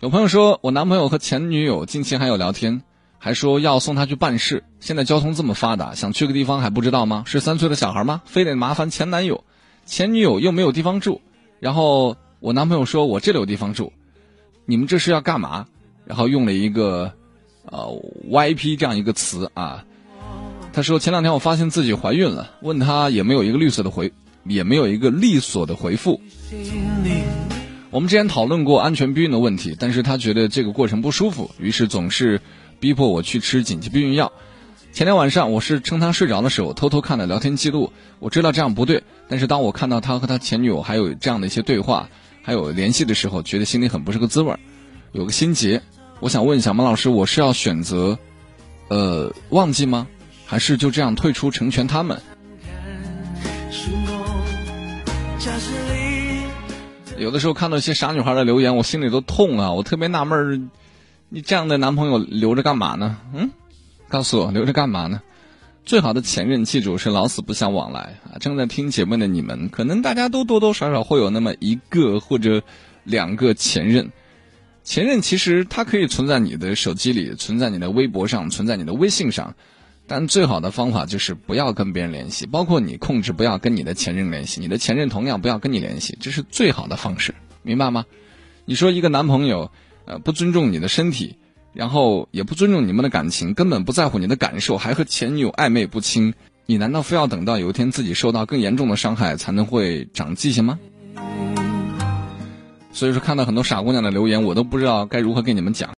有朋友说我男朋友和前女友近期还有聊天，还说要送他去办事。现在交通这么发达，想去个地方还不知道吗？是三岁的小孩吗？非得麻烦前男友，前女友又没有地方住。然后我男朋友说我这里有地方住，你们这是要干嘛？然后用了一个呃 YP 这样一个词啊。他说前两天我发现自己怀孕了，问他也没有一个绿色的回，也没有一个利索的回复。我们之前讨论过安全避孕的问题，但是他觉得这个过程不舒服，于是总是逼迫我去吃紧急避孕药。前天晚上我是趁他睡着的时候偷偷看了聊天记录，我知道这样不对，但是当我看到他和他前女友还有这样的一些对话，还有联系的时候，觉得心里很不是个滋味，有个心结。我想问一下马老师，我是要选择，呃，忘记吗？还是就这样退出成全他们？有的时候看到一些傻女孩的留言，我心里都痛啊！我特别纳闷，你这样的男朋友留着干嘛呢？嗯，告诉我留着干嘛呢？最好的前任，记住是老死不相往来啊！正在听节目的你们，可能大家都多多少少会有那么一个或者两个前任。前任其实它可以存在你的手机里，存在你的微博上，存在你的微信上。但最好的方法就是不要跟别人联系，包括你控制不要跟你的前任联系，你的前任同样不要跟你联系，这是最好的方式，明白吗？你说一个男朋友，呃，不尊重你的身体，然后也不尊重你们的感情，根本不在乎你的感受，还和前女友暧昧不清，你难道非要等到有一天自己受到更严重的伤害才能会长记性吗？所以说，看到很多傻姑娘的留言，我都不知道该如何跟你们讲。